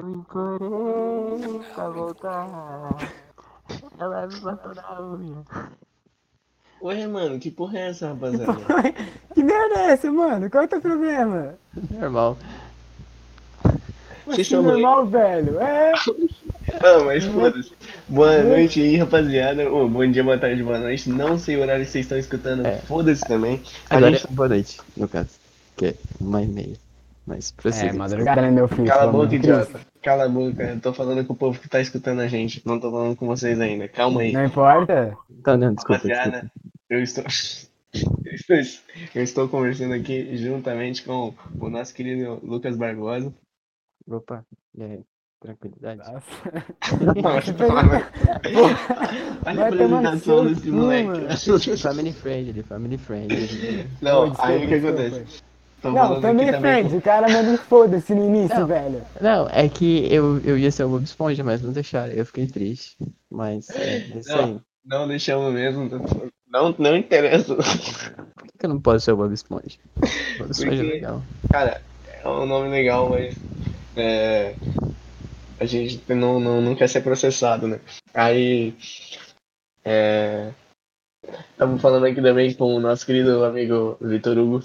Eu implorei pra voltar. Ela me matou na unha. Ué, mano, que porra é essa, rapaziada? Que merda é essa, mano? Qual é o teu problema? Normal. Vocês Que estão normal, velho. É. Não, mas foda-se. Boa noite aí, rapaziada. Ô, bom dia, boa tarde, boa noite. Não sei o horário que vocês estão escutando. É. Foda-se também. A Agora gente... é boa noite, no caso. Que é e meia. Mas prossiga. É, madrugada, né, meu filho? Cala a boca, idiota. Cala a boca. Eu tô falando com o povo que tá escutando a gente. Não tô falando com vocês ainda. Calma aí. Não importa. Então, não, desculpa, desculpa. Rapaziada, eu estou... eu estou- Eu estou conversando aqui juntamente com o nosso querido Lucas Barbosa. Opa, e aí? Tranquilidade. Nossa. Olha a apresentação desse moleque. Family friendly, family friendly. Não, aí o que acontece? Tô Não, também friend. O cara manda um foda-se no início, Não. velho. Não, é que eu, eu ia ser o Bob Esponja, mas não deixaram. Eu fiquei triste. Mas é isso Não. aí. Não deixamos mesmo. Não, não interessa. Por que que eu não posso ser o Bob Esponja? Bob Esponja é Porque- legal. Cara, é um nome legal, mas é, a gente não, não, não quer ser processado, né? Aí é, estamos falando aqui também com o nosso querido amigo Vitor Hugo.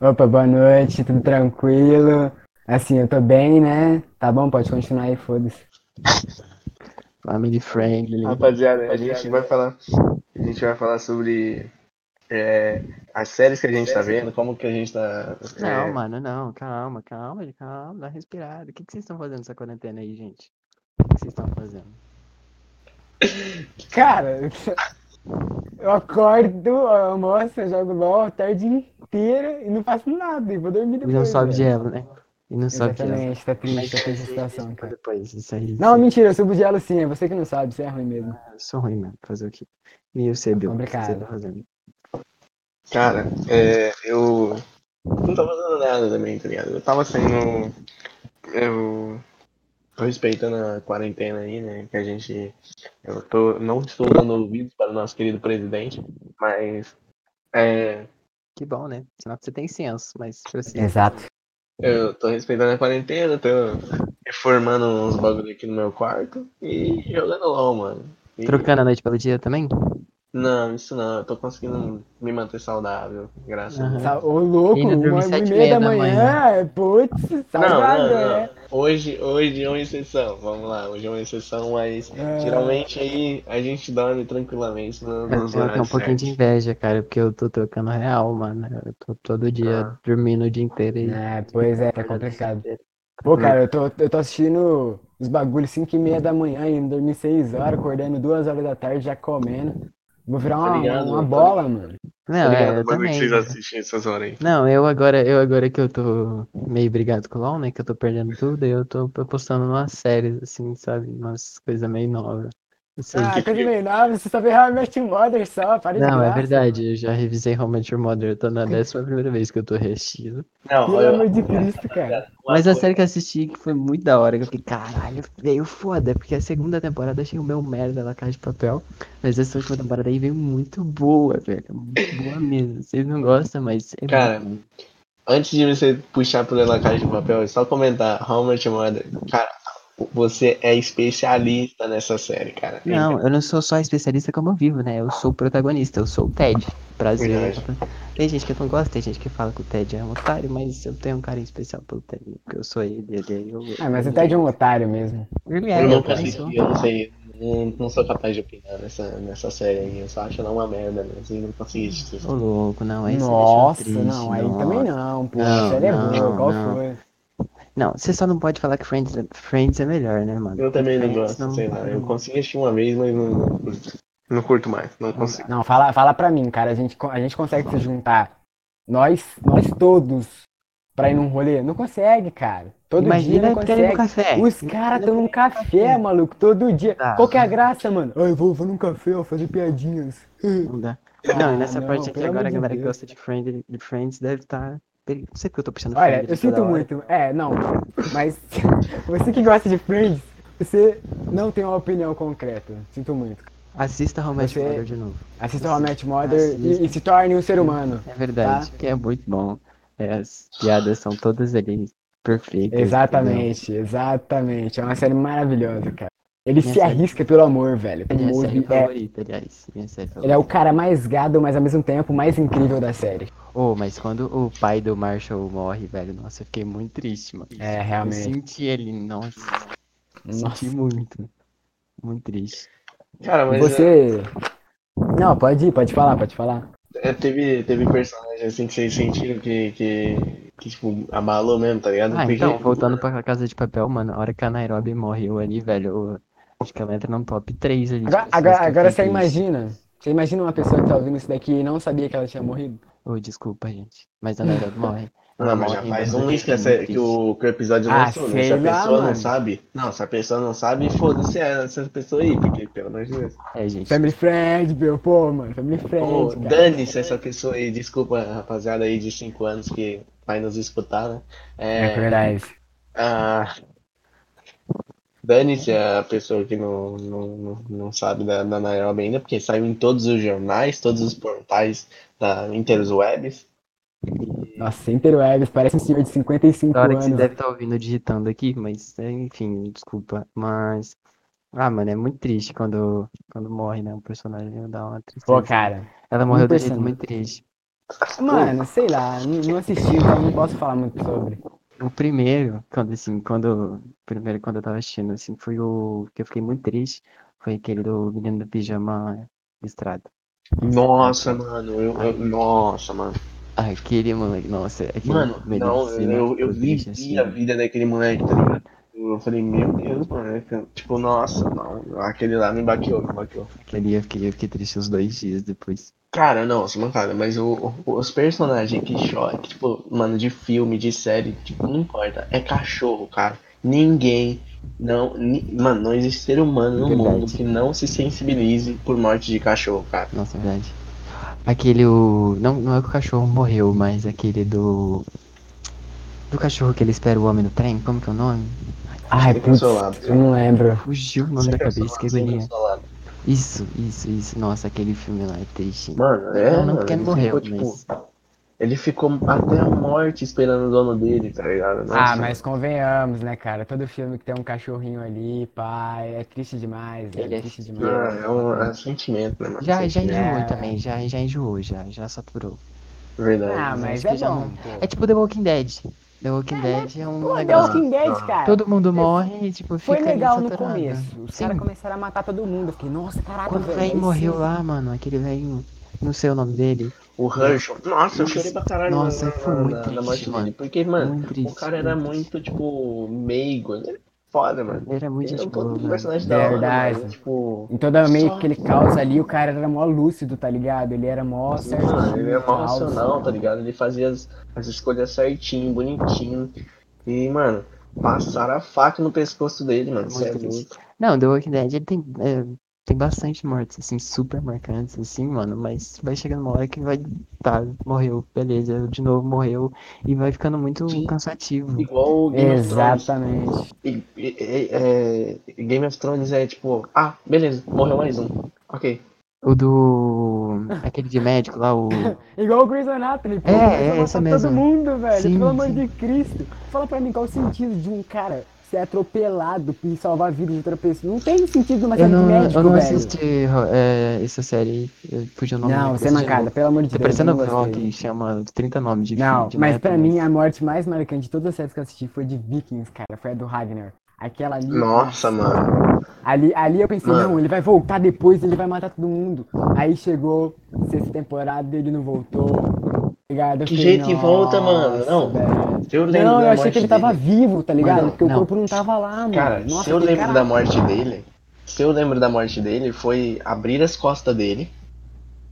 Opa, boa noite, tudo tranquilo? Assim, eu tô bem, né? Tá bom, pode continuar aí, foda-se. Family friendly. Rapaziada, a gente vai falar. A gente vai falar sobre é, as séries que a gente tá vendo, como que a gente tá. é, Não, mano, não. Calma, calma, calma. Dá respirada. O que, que vocês estão fazendo nessa quarentena aí, gente? O que que vocês estão fazendo? Cara, eu acordo, almoço, eu jogo LOL a tarde inteira e não faço nada. E vou dormir E depois. não sobe de elo, né? E não sobe de elo. Exatamente, tá triste, tá triste a situação, cara. Depois, isso aí. Não, isso mentira, eu subo de elo sim, é você que não sabe, você é ruim mesmo. aí. Eu sou ruim, mano. Fazer o quê? E eu sei, Bill. Você tá fazendo? Cara, é, eu não tava fazendo nada também, tá ligado? Eu tava saindo. Eu respeitando a quarentena aí, né? Que a gente. Eu tô, não estou dando ouvidos para o nosso querido presidente, mas. É, Que bom, né? Sinal que você tem senso, mas prossiga. Exato. eu tô respeitando a quarentena, tô reformando uns bagulho aqui no meu quarto e jogando LOL, mano. E- Trocando a noite pelo dia também? Não, isso não, eu tô conseguindo me manter saudável, graças a Deus. Tá- Ô, louco, uma e meia da da manhã, putz, Não, salgado, não, é. não. Hoje, hoje é uma exceção. Vamos lá, hoje é uma exceção, mas É. geralmente aí a gente dorme tranquilamente no- Eu nos tenho um horários pouquinho de inveja, cara, porque eu tô trocando real, mano. Eu tô todo dia Ah. dormindo o dia inteiro e. É, pois é, tá complicado. Pô, cara, eu tô, eu tô assistindo os bagulhos 5 e meia da manhã, indo dormir 6 horas, acordando 2 horas da tarde, já comendo. Vou virar uma, Tá ligado, uma tá bola, mano. Não, Tá ligado? é, eu bagulho que também. vocês assistem essas horas aí. Não, eu agora, eu agora que eu tô meio brigado com o LoL, né? Que eu tô perdendo tudo, eu tô postando umas séries, assim, sabe? Umas coisas meio novas. Não sei. Ah, meio nova, você só vê How I Met Your Mother só, para de Não, é verdade, eu já revisei How I Met Your Mother, eu tô na décima primeira vez que eu tô reassistindo. Não, Pelo olha, amor de Cristo, cara. Mas a série que eu assisti que foi muito da hora, que eu fiquei, caralho, veio foda, porque a segunda temporada achei o meu merda da Casa de Papel, mas essa última temporada aí veio muito boa, velho, muito boa mesmo. Vocês não gostam, mas é Cara, muito antes de você puxar pro La Casa de Papel, é só comentar How Much Mother. Cara, você é especialista nessa série, cara. Não, eu não sou só especialista como eu vivo, né? Eu sou o protagonista, eu sou o Ted. Prazer. Verdade. Tem gente que não gosta, tem gente que fala que o Ted é um otário, mas eu tenho um carinho especial pelo Ted, porque eu sou ele, ele, eu, Ah, mas você tá de um otário mesmo. Ele é, Eu também consegui, sou. eu não sei. Não, não sou capaz de opinar nessa, nessa série aí. Eu só acho ela uma merda mesmo. E não consegui assistir. Ô louco, não, aí você Nossa, não, aí nossa. também não, pô. Não, a série é boa, qual não. foi? Não, você só não pode falar que Friends, é- Friends é melhor, né, mano? Eu também não Friends gosto, sei lá. Eu consegui assistir uma vez, mas não, não curto mais. Não consigo. Não, fala, fala pra mim, cara. A gente, a gente consegue se juntar. Nós, nós todos, pra ir num rolê? Não consegue, cara. Todo dia Imagina não pra ir no consegue. café. Os caras estão num café, maluco, todo dia. Tá. Qual que é a graça, mano? Ah, eu vou, vou num café, ó, fazer piadinhas. Não dá. Não, e nessa Ah, não, parte aqui agora a galera que gosta de Friends, de Friends deve estar. Não sei porque eu tô puxando Olha, Friends eu toda sinto muito. É, não. Mas você que gosta de Friends, você não tem uma opinião concreta. Sinto muito. Assista How Your Mother de novo. Assista How Your Mother e, e se torne um ser humano. É verdade, Tá. que é muito bom. É, as piadas são todas ali perfeita. Exatamente, exatamente. É uma série maravilhosa, cara. Ele Minha se arrisca pelo amor, velho. Minha O série Moby é- favorita, aliás. Minha série ele favorita. é o cara mais gado, mas ao mesmo tempo mais incrível da série. Oh, mas quando o pai do Marshall morre, velho, nossa, eu fiquei muito triste, mano. É, Eu realmente. senti ele, nossa, Nossa. senti muito. Muito triste. Cara, mas Você. Não, pode ir, pode falar, pode falar. é, teve, teve personagem assim que vocês sentiram que, que, que, tipo, abalou mesmo, tá ligado? Ah, Porque- então, voltando pra Casa de Papel, mano, a hora que a Nairobi morreu ali, velho, eu acho que ela entra no top 3 ali. Agora, agora, agora você imagina. Você imagina uma pessoa que tá ouvindo isso daqui e não sabia que ela tinha morrido? Ô, desculpa, gente, mas a Nairobi morre. Não, mas já faz um mês que, que o, que o episódio Ah, lançou, né? Se a lá, pessoa não mano. sabe. Não, se a pessoa não sabe, foda-se essa pessoa aí, porque, pelo amor de Deus. É, gente. Family Friend, meu, pô, mano, Family Friend, dane-se essa pessoa aí, desculpa, rapaziada aí de 5 anos que vai nos escutar, né? É É, verdade. ah, dane-se a pessoa que não, não, não, sabe da, da Nairobi ainda, porque saiu em todos os jornais, todos os portais da Interwebs. Nossa, Interwebs, parece um senhor de 55 Da hora que você anos. deve estar ouvindo digitando aqui, mas é, enfim, desculpa. Mas. Ah, mano, é muito triste quando, quando morre, né? O personagem dá uma tristeza. Pô, cara. Ela morreu um de um jeito muito triste. Mano, sei lá, não não assisti, então não posso falar muito sobre. O primeiro, quando assim, quando. Primeiro quando eu tava assistindo, assim, foi o que eu fiquei muito triste. Foi aquele do menino do pijama listrado. Nossa, mano, eu, eu- nossa, mano. Aquele moleque, nossa, aquele Mano, não, eu, eu ficou triste, vivi a assim. vida daquele moleque, tá ligado? Eu falei, meu Deus, mano. é que- Tipo, nossa, não. Aquele lá me baqueou, me baqueou. Aquele eu fiquei, eu fiquei triste uns dois dias depois. Cara, não, se mancada, mas o, o- os personagens que choram, tipo, mano, de filme, de série, tipo, não importa. É cachorro, cara. Ninguém, não, ni- mano, não existe ser humano no Verdade. mundo que não se sensibilize por morte de cachorro, cara. Nossa, é verdade. Aquele, o. Não, não é que o cachorro morreu, mas aquele do. Do cachorro que ele espera o homem no trem, como que é o nome? Ai, putz, consolado. eu não lembro. Fugiu o nome da cabeça, que agonia. consolado. Isso, isso, isso. Nossa, aquele filme lá é triste. Mano, é, não, não porque ele morreu, ficou, tipo, mas. Ele ficou até a morte esperando o dono dele, tá ligado? Ah, Nossa, mas convenhamos, né, cara? Todo filme que tem um cachorrinho ali, pai, é triste demais, Ele é é triste demais. Ah, é um é um sentimento, né, mano? Já, já enjoou É. também, já, já enjoou, já, já saturou. Verdade. Ah, mas acho é bom. não-. É tipo The Walking Dead. The Walking Dead é um Pô, The negócio. Walking Dead, cara. Todo mundo morre e tipo, Foi fica ali legal no começo. Os caras começaram a matar todo mundo. Eu fiquei, nossa, caraca, Quando o velho. morreu sim. lá, mano, aquele velho. Não sei o nome dele. O Herschel. Nossa, eu chorei pra caralho Nossa, na, foi muito na- na triste, morte mano. dele. Porque, mano, muito o cara era muito tipo, meigo. Ele foda, mano. Ele era muito Ele era um gente boa, puto mano. personagem da hora, Verdade. mano. Tipo, Em toda meio Só- que ele causa ali, o cara era mó lúcido, tá ligado? Ele era mó certinho. mano, ele é mó racional, tá ligado? Ele fazia as, as escolhas certinho, bonitinho. E, mano, passaram a faca no pescoço dele, mano. Isso é Muito. Não, The Walking Dead ele tem, é, tem bastante mortes, assim, super marcantes, assim, mano. Mas vai chegando uma hora que vai. Tá, morreu, beleza, de novo morreu. E vai ficando muito Sim. cansativo. Igual o Game of Thrones. Exatamente. É, Game of Thrones é tipo, ah, beleza, morreu mais um. Ok. O do. Aquele de médico lá, o. Igual o Grey's Anatomy, pô. É, é, matar essa mesmo. todo mundo, velho. Sim, pelo amor de Cristo. Fala pra mim qual o sentido de um cara ser atropelado e salvar a vida de outra pessoa. Não tem sentido numa Eu série de não, médico, eu não velho. assisti é, essa série. Eu fugi o nome Não, você é mancada, pelo amor de Tá Deus. parecendo eu o que chama 30 nomes de Não, filme. de mas método, pra mim a morte mais marcante de todas as séries que eu assisti foi de Vikings, cara. Foi a do Ragnar. Aquela ali. Nossa, mano. Ali, ali eu pensei, Mano. não, ele vai voltar depois, ele vai matar todo mundo. Aí chegou sexta temporada, ele não voltou. Ligado? Que jeito que volta, mano? "Nossa, Não, velho." Se eu lembro Não, da eu achei morte que ele tava dele- vivo, tá ligado? Mano, Porque o não. corpo não tava lá, mano. Cara, Nossa, se eu lembro da "Caraca." morte dele, se eu lembro da morte dele, foi abrir as costas dele.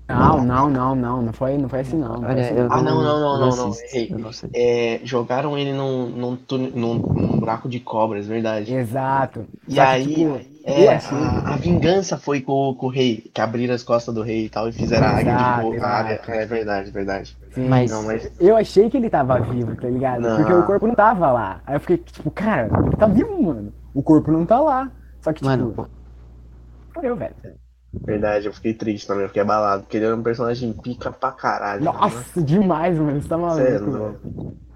Não, não, não, não. Não foi, não foi assim, não. Olha, assim, eu Ah, não, não, não, não, não, assisto. É, jogaram ele num, num, túnel- num, num buraco de cobras, verdade. Exato. E Só que, aí, tipo, eu é, a, a vingança foi com, com o rei, que abriram as costas do rei e tal, e fizeram a águia de fogo. a águia- exato. É verdade, verdade. sim. Mas- Não, mas Eu achei que ele tava vivo, tá ligado? Não. Porque o corpo não tava lá. Aí eu fiquei, tipo, cara, ele tá vivo, mano. O corpo não tá lá. Só que, tipo, Mano, morreu, velho. verdade, eu fiquei triste também, eu fiquei abalado, porque ele era um personagem pica pra caralho. mano. Nossa, demais, mano. Você tá é maluco,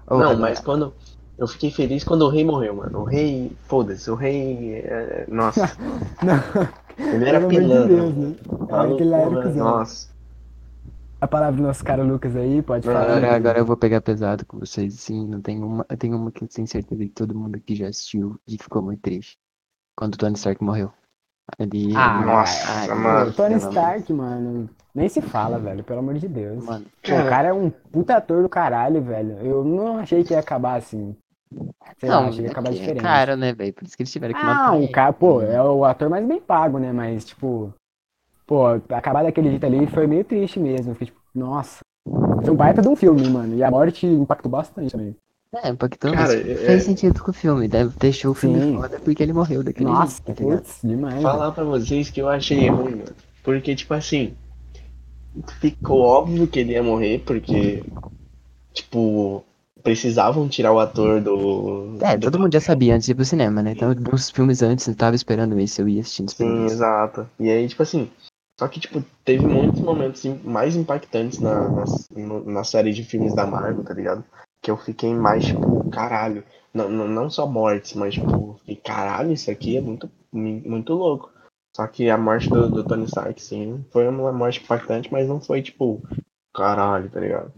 ô, Não, mas quando. Eu fiquei feliz quando o rei morreu, mano. O rei, foda-se, o rei. é, Nossa, Não, ele era pelo amor de pilantra. Deus, né? Maluco, lá era mano. Nossa. A palavra do nosso cara Lucas aí, pode Não, falar. Agora, agora eu vou pegar pesado com vocês, sim. Não tem uma, eu tenho uma que eu tenho certeza que todo mundo aqui já assistiu e ficou muito triste. Quando o Tony Stark morreu. Ali, Ah, Nossa, ai, mano. Tony Stark, mano, nem se fala, velho, pelo amor de Deus. Mano, Pô, o cara é um puta ator do caralho, velho. Eu não achei que ia acabar assim. Sei lá, não, que ia é acabar é diferente. caro, né, velho? Por isso que eles tiveram que Ah, matar o ele. cara, pô, é o ator mais bem pago, né? Mas, tipo, pô, acabar daquele jeito ali foi meio triste mesmo. Fiquei, tipo, nossa. Foi um baita de um filme, mano. E a morte impactou bastante também. É, impactou, Cara, mas é- fez sentido com o filme. Deve, deixou o filme Sim. foda porque ele morreu daquele Nossa, jeito, tá ligado? putz, demais. Falar pra vocês que eu achei ruim, mano. Porque, tipo assim, ficou óbvio que ele ia morrer, porque, tipo, precisavam tirar o ator do. É, do todo mundo já sabia antes de ir pro cinema, né? Então, uns filmes antes eu tava esperando isso, eu ia assistindo Sim, isso. exato. E aí, tipo assim, só que, tipo, teve muitos momentos mais impactantes na, na, na série de filmes da Marvel, tá ligado? Que eu fiquei mais, tipo, caralho. Não, não, não só mortes, mas, tipo, fiquei, caralho, isso aqui é muito, muito louco. Só que a morte do, do Tony Stark, sim, foi uma morte impactante, mas não foi, tipo, caralho, tá ligado?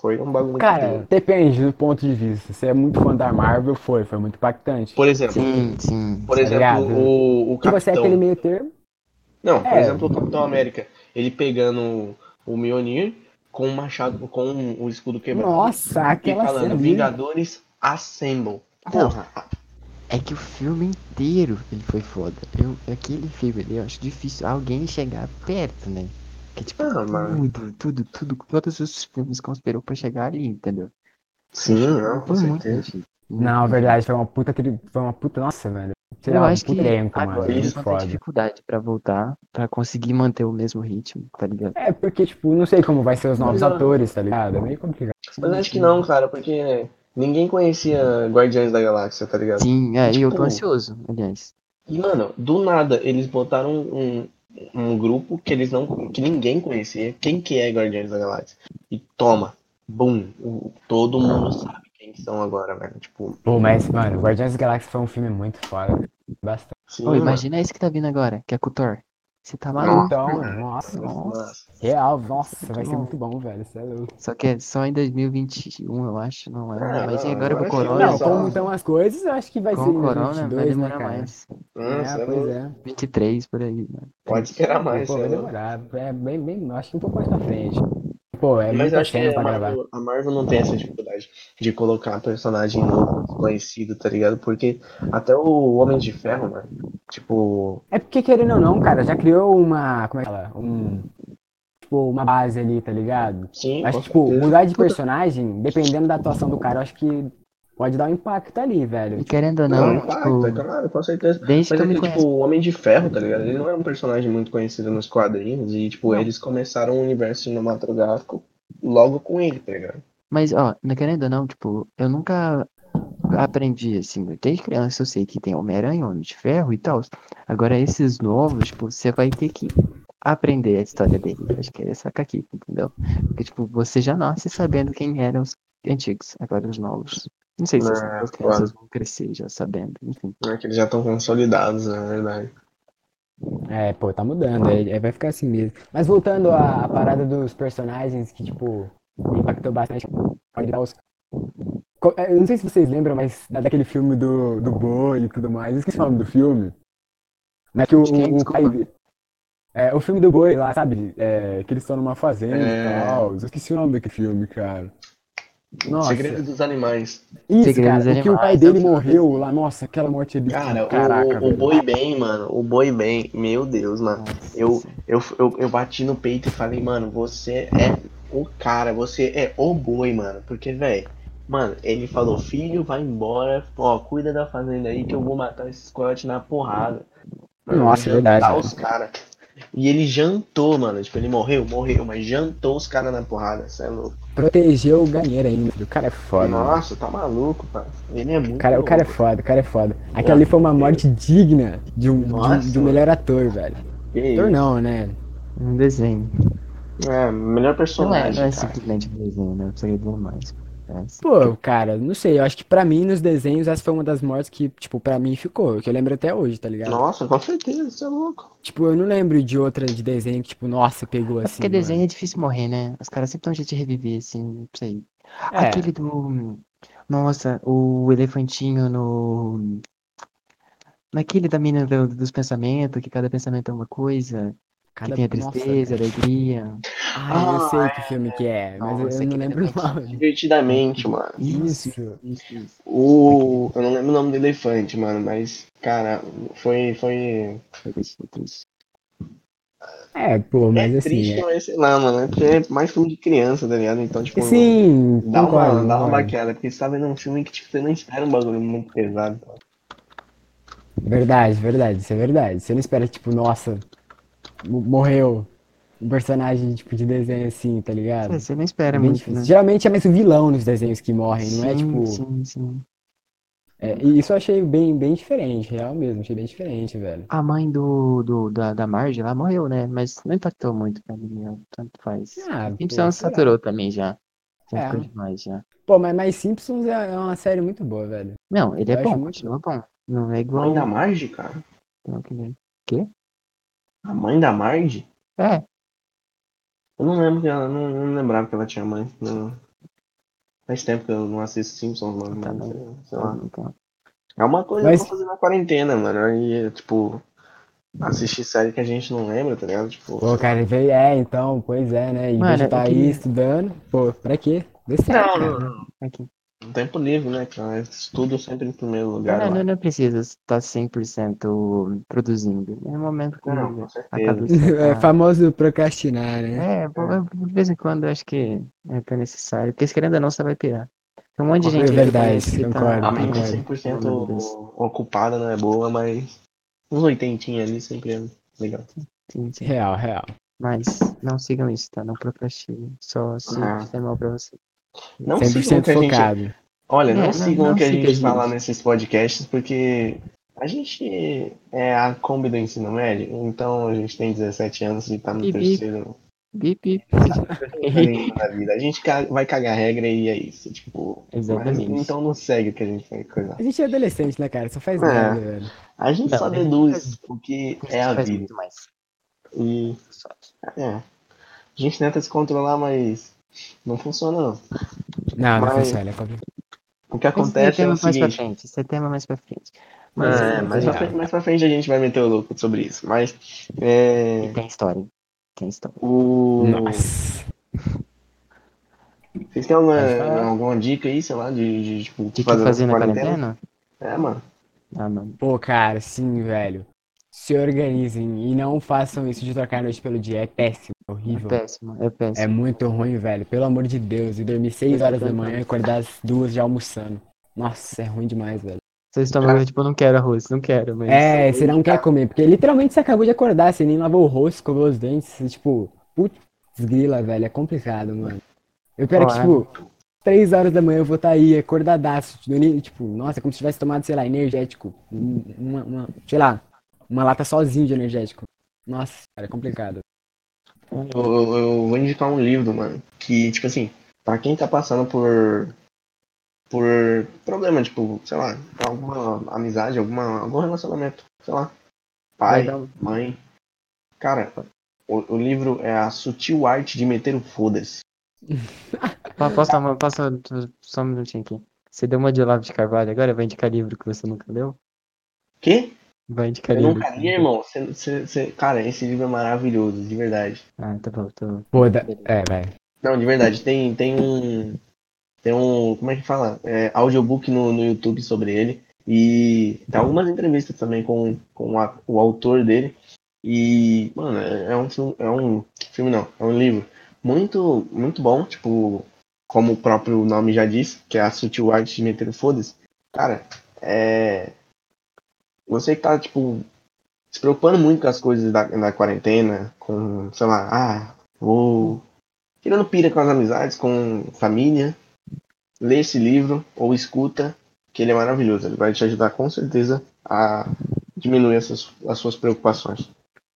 Foi um bagulho. Cara, que- depende do ponto de vista. Se é muito fã da Marvel, foi, foi muito impactante. por exemplo, Sim, sim. por tá exemplo, ligado? o, o Se você é Capitão. aquele meio termo, Não, por É. exemplo, o Capitão América, ele pegando o Mjolnir com o machado, com o escudo quebrado. nossa, e aquela cena falando. Vingadores Assemble. Porra, É que o filme inteiro ele foi foda. Eu, aquele filme ali, eu acho difícil alguém chegar perto, né? Que tipo, Ah, mano. tudo, tudo, tudo, todos os filmes conspirou pra chegar ali, entendeu? sim, não, com Foi muito certeza. difícil. Não, verdade, foi uma puta. tri- Foi uma puta. Nossa, velho. Sei Eu lá, um acho que puta elenco, agora eles Muito vão ter dificuldade pra voltar, pra conseguir manter o mesmo ritmo, tá ligado? É, porque, tipo, não sei como vai ser os novos atores, tá ligado? É meio complicado. Mas acho que não, cara, porque ninguém conhecia Guardiões da Galáxia, tá ligado? Sim, é, e eu tô Tipo, ansioso, aliás. E, mano, do nada, eles botaram um, um grupo que eles não. que ninguém conhecia. Quem que é Guardiões da Galáxia? E toma, bum, todo mundo sabe quem que são agora, velho. Tipo, Pô, mas, mano, Guardiões da Galáxia foi um filme muito foda. Bastante. sim, Ô, imagina esse que tá vindo agora, que é com o Thor. Você tá maluco? Nossa, Então, nossa, Nossa. real, nossa, vai Muito ser bom. muito bom, velho. Você é louco. Só que é só em 2021, eu acho, não é? Ah, Mas e não, agora com o Corona? Não, como estão as coisas, eu acho que vai Com ser o em Corona vai 2022, né, demorar cara? mais. Nossa, É, é pois louco. é. 23 por aí, mano. Pode esperar mais, Pô, né? vai demorar. É bem, bem, acho que um pouco mais pra frente. Pô, é Mas acho que a pra gravar. Marvel, a Marvel não tem essa dificuldade de colocar personagem novo, desconhecido, tá ligado? Porque até o Homem de Ferro, mano, tipo, É porque, querendo ou não, cara, já criou uma. Como é que fala? Um. Tipo, uma base ali, tá ligado? sim, Acho que, tipo, mudar de personagem, dependendo da atuação do cara, eu acho que pode dar um impacto ali, velho. E querendo ou Não, não, impacta, tipo, claro, com certeza. desde Mas que é que, conheço. tipo, o Homem de Ferro, tá ligado? Ele não era um personagem muito conhecido nos quadrinhos e, tipo, Não. eles começaram o universo cinematográfico logo com ele, tá ligado? Mas, ó, não querendo ou não, tipo, eu nunca aprendi, assim, desde criança eu sei que tem Homem-Aranha, Homem de Ferro e tal. Agora, esses novos, tipo, você vai ter que aprender a história dele. Acho que é essa aqui, entendeu? Porque, tipo, você já nasce sabendo quem eram os antigos, agora os novos. Não sei se as É, novas crianças vão crescer já sabendo, enfim. É que eles já estão consolidados, na verdade. É, pô, tá mudando, é, é- vai ficar assim mesmo. Mas voltando à, à parada dos personagens que, tipo, me impactou bastante. os- é, Eu não sei se vocês lembram, mas da- daquele filme do, do boi e tudo mais. Eu esqueci o nome do filme. Mas que o, quem? o, o pai. É, o filme do boi lá, sabe? É, que eles estão numa fazenda É. e tal. Eu esqueci o nome daquele filme, cara. Nossa. Segredo dos Animais. Isso, cara. O que o pai Animais, dele é morreu lá. Nossa, aquela morte ali. Cara, Caraca, o, o. Boi Bem, mano, o Boi Bem, meu Deus, mano. Nossa, Eu, eu, eu, eu bati no peito e falei, mano, você é o cara, você é o boi, mano. Porque, velho, mano, ele falou, filho, vai embora, ó, cuida da fazenda aí que eu vou matar esses coiotes na porrada. Nossa, é verdade. os caras. E ele jantou, mano. Tipo, ele morreu, morreu, mas jantou os caras na porrada. Cê é louco. Protegeu o galinheiro ainda. O cara é foda. mano. Nossa, tá maluco, cara. Ele é muito. O cara, o cara é foda, o cara é foda. Aquela ali foi uma morte digna de um, de um- Nossa, de um melhor ator, velho. Que Ator não, né? Um desenho. É, melhor Não é, personagem. não é simplesmente um desenho, né? Eu precisaria ver mais. Pô, cara, não sei, eu acho que pra mim, nos desenhos, essa foi uma das mortes que, tipo, pra mim ficou, que eu lembro até hoje, tá ligado? Nossa, com certeza, você é louco. Tipo, eu não lembro de outra de desenho que, tipo, nossa, pegou É assim, porque desenho mano. é difícil morrer, né? Os caras sempre dão um jeito de reviver, assim, não sei. É, Aquele do. Nossa, o elefantinho no. Naquele da mina do- dos pensamentos, que cada pensamento é uma coisa. Que cada... tem a Nossa, tristeza, a alegria. Ai, eu Ah, sei que filme que é, mas eu- Nossa, eu não lembro o nome. Divertidamente, mano. Isso, Isso. isso. O. Eu não lembro o nome do elefante, mano, mas, cara, foi. foi... É, pô, mas é assim, triste, é... mas sei lá, mano. É porque é mais filme de criança, tá ligado? Então, tipo. Sim, Dá uma, concordo, dá uma baqueada, porque você tá vendo um filme que tipo, você não espera um bagulho muito pesado. Verdade, verdade, isso é verdade. Você não espera, tipo, nossa, morreu um personagem, tipo, de desenho assim, tá ligado? É, Você não É espera bem muito, difícil. né? Geralmente é mais o vilão nos desenhos que morrem, não é Sim, tipo. sim, sim. é, e isso eu achei bem, bem diferente, real mesmo, achei bem diferente, velho. A mãe do, do, da, da Marge lá morreu, né? Mas não impactou muito pra mim. Tanto faz. Ah, pô, Simpsons será? saturou também já. Já É. ficou demais já. Pô, mas, mas Simpsons é é uma série muito boa, velho. Não, ele Eu é bom, muito continua bom. Não é igual. Mãe da Marge, cara? não, que- Quê? A mãe da Marge? É, Eu não lembro que ela. Não, não lembrava que ela tinha mãe. Não. Faz tempo que eu não assisto Simpsons, mano. Tá sei lá. então. É uma coisa Mas- pra fazer na quarentena, mano. Aí, tipo, assistir série que a gente não lembra, tá ligado? Tipo, Pô, cara, veio, é, então, pois é, né? Vez Mano, de estar eu aí queria- estudando, pô, pra quê? Dê certo, Não, cara. não, não. Aqui. Um tempo livre, né, cara? Estudo sempre em primeiro lugar. Não, lá. não, não precisa estar 100% produzindo. É um momento que Não, com a certeza. cabeça É tá... famoso procrastinar, né? É, pô, de vez em quando eu acho que é até necessário. Porque se querendo ou não, você vai pirar. Tem um monte de É gente que eu verdade, concordo, A tá... mente concordo. 100% Meu Deus. ocupada não é boa, mas uns 80 ali sempre é legal. Sim, sim. Real, real. Mas não sigam isso, tá? Não procrastinem. Só se Ah. fizer mal pra você. Não sigam o 100% que a gente. focado. Olha, É, não não- sigam não o que a gente a gente. fala nesses podcasts, porque a gente é a Kombi do ensino médio, então a gente tem 17 anos e tá no terceiro Bip, bip. vida. A gente vai cagar regra e é isso, tipo. Exatamente. mas então não segue o que a gente vai coisar. A gente é adolescente, né, cara? Só faz É. merda, velho. A gente Não, só deduz o que é a vida. muito mais. E é. A gente tenta se controlar, mas não funciona não. Não, não funciona. é complicado. O que é acontece é tema o mais pra seguinte. frente. Esse é tema mais pra frente. Mas, É, é, mais, pra real. frente, mais pra frente a gente vai meter o louco sobre isso. Mas é, tem história. Tem história. o. Nossa. Vocês têm alguma, alguma dica aí, sei lá, de, de tipo, o De que fazer na quarentena? É, mano. Ah, mano. Pô, cara, sim, velho. Se organizem e não façam isso de trocar a noite pelo dia. É péssimo, é É horrível. péssimo, é É péssimo. muito ruim, velho. Pelo amor de Deus. E dormir 6 horas da manhã e acordar às duas já almoçando. Nossa, é ruim demais, velho. Seu estômago, tipo, não quero arroz, não quero, mas. É, você não quer comer, porque literalmente você acabou de acordar, você nem lavou o rosto, escovou os dentes, você, tipo, putz, grila, velho, é complicado, mano. Eu quero que, é. tipo, 3 horas da manhã eu vou estar aí, acordadaço, dormindo, tipo, nossa, como se tivesse tomado, sei lá, energético, um- uma, uma, sei lá, uma lata sozinho de energético. Nossa, cara, é complicado. Eu, eu- eu vou indicar um livro, mano, que, tipo assim, pra quem tá passando por. por problema, tipo, sei lá, alguma amizade, alguma, algum relacionamento, sei lá. Pai, um- mãe. Cara, o, o livro é A Sutil Arte de Meter o Foda-se. Posso, dar uma- posso só um minutinho aqui? Você deu uma de Olavo de Carvalho agora? Vai indicar livro que você nunca leu? Quê? Vai indicar Eu livro. nunca li, você- irmão. Cê- cê- cê- Cara, esse livro é maravilhoso, de verdade. Ah, tá bom, tô. Pô, da... é, velho. Não, de verdade, tem, tem um. Tem um. Como é que fala? É, audiobook no, no YouTube sobre ele. E tem algumas entrevistas também com, com a- o autor dele. E, mano, é, é um filme. É um filme não, é um livro muito, muito bom, tipo, como o próprio nome já diz, que é a sutil arte de meter o foda-se. Cara, é. Você que tá, tipo, se preocupando muito com as coisas da, da quarentena, com, sei lá, ah, vou tirando pira com as amizades, com família, lê esse livro ou escuta, que ele é maravilhoso. Ele vai te ajudar com certeza a diminuir essas, as suas preocupações.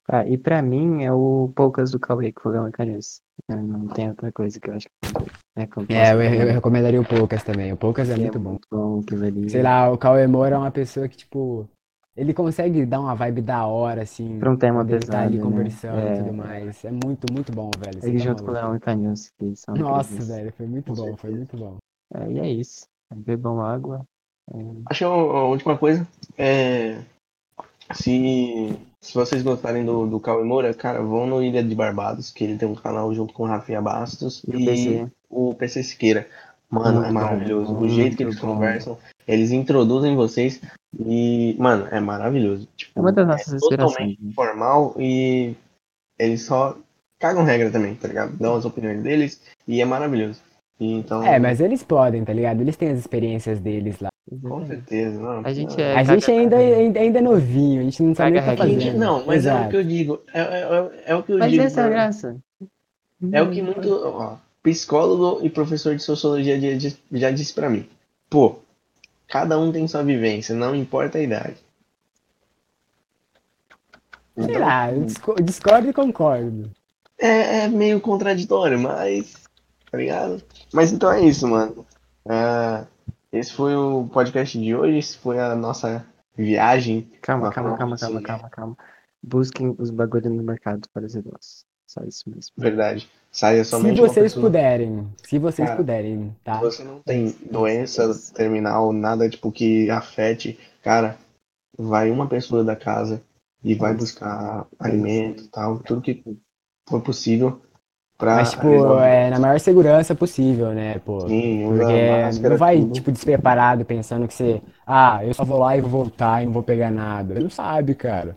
Ah, e pra mim é o Poucas do Cauê que e Canhões. Eu Não tem outra coisa que eu acho que É, É, eu, eu falar? recomendaria o Poucas também. O Poucas é Que muito bom. bom. Sei lá, o Cauê Moura é uma pessoa que, tipo, ele consegue dar uma vibe da hora, assim. Pra um tema ele tá ali pesado, né? conversando e É. tudo mais. É muito, muito bom, velho. Você Ele tá junto com o maluco. Leão e Canhões, que são Nossa, incríveis. velho, foi muito Com bom, foi muito bom. É, e é isso. Bebam água. É, Acho que a última coisa é. Se, se vocês gostarem do, do Cauê Moura, cara, vão no Ilha de Barbados, que ele tem um canal junto com o Rafinha Bastos E o e PC. o PC Siqueira. Mano, Muito é bom, maravilhoso. O muito jeito que eles bom. conversam, eles introduzem vocês e, mano, é maravilhoso. Tipo, É uma das nossas totalmente inspirações. né? formal e eles só cagam regra também, tá ligado? Dão as opiniões deles e é maravilhoso. E, então, É, mas eles podem, tá ligado? Eles têm as experiências deles lá. com certeza. Não, A gente é. A gente ainda, ainda, ainda é novinho, a gente não sabe nem o que tá fazendo. não, mas é o Exato. que eu digo. É, é- é- é o que eu Mas digo. essa é graça. É o que muito. ó, psicólogo e professor de sociologia já já disse pra mim. Pô, cada um tem sua vivência, não importa a idade. Sei Então, lá, eu disco- discordo e concordo. É, é meio contraditório, mas. Tá ligado? Mas então é isso, mano. É, esse foi o podcast de hoje. Esse foi a nossa viagem. Calma, calma, calma, calma, calma, calma. Busquem os bagulhos no mercado para ser nossos. Só isso mesmo. Verdade. Saia Se somente uma vocês pessoa. puderem, se vocês Cara, puderem, tá? Se você não tem doença terminal, nada tipo que afete, cara, vai uma pessoa da casa e vai buscar alimento tal, tudo que for possível pra Mas, tipo, é na maior segurança possível, né, pô? Sim, Porque não vai, tudo. tipo, despreparado pensando que você, ah, eu só vou lá e vou voltar e não vou pegar nada. Você não sabe, cara.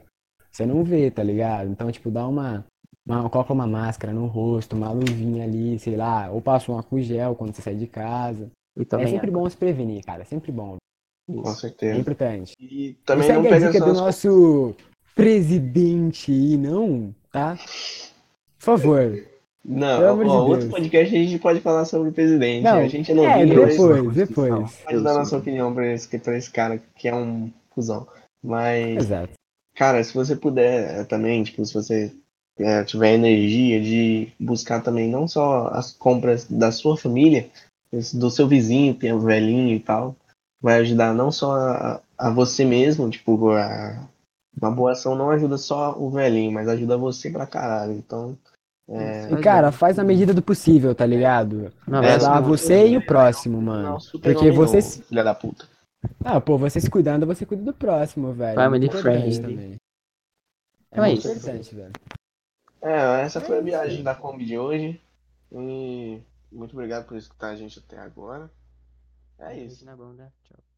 Você não vê, tá ligado? Então, tipo, dá uma, uma coloca uma máscara no rosto, uma luvinha ali, sei lá, ou passa um álcool gel quando você sai de casa. E É também sempre bom se prevenir, cara, é sempre bom. com É certeza. importante. E também não a pega dica só do nosso presidente aí, não, tá? Por favor. Não, amor de ó, outro podcast a gente pode falar sobre o presidente. Não, a gente é É, mas depois, depois. pode dar nossa opinião pra esse, pra esse cara que é um cuzão. Mas Exato. Cara, se você puder eh, também, tipo, se você eh, tiver energia de buscar também não só as compras da sua família, do seu vizinho, que é um velhinho e tal, vai ajudar não só a, a você mesmo, tipo, a- uma boa ação não ajuda só o velhinho, mas ajuda você pra caralho. Então, é, E, cara, faz na medida do possível, tá ligado? Não, É, não, você e o próximo, não, mano. super Porque não, filha da puta. Ah, pô, você se cuidando, você cuida do próximo, velho. Family friendly. também. É Então é isso. importante, velho. É, essa foi a viagem da Kombi de hoje. E muito obrigado por escutar a gente até agora. É isso. Tchau.